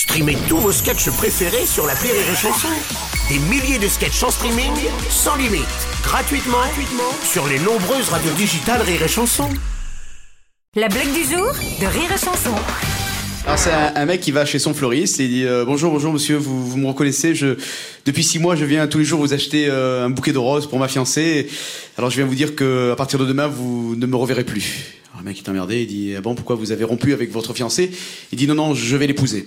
Streamez tous vos sketchs préférés sur la Rire et Chanson. Des milliers de sketchs en streaming, sans limite, gratuitement, gratuitement sur les nombreuses radios digitales Rire et Chanson. La blague du jour de Rire et Chanson. Alors c'est un, un mec qui va chez son fleuriste et il dit euh, bonjour bonjour monsieur vous, vous me reconnaissez je depuis six mois je viens tous les jours vous acheter euh, un bouquet de roses pour ma fiancée alors je viens vous dire que à partir de demain vous ne me reverrez plus alors le mec est emmerdé il dit ah bon pourquoi vous avez rompu avec votre fiancée? Il dit non non je vais l'épouser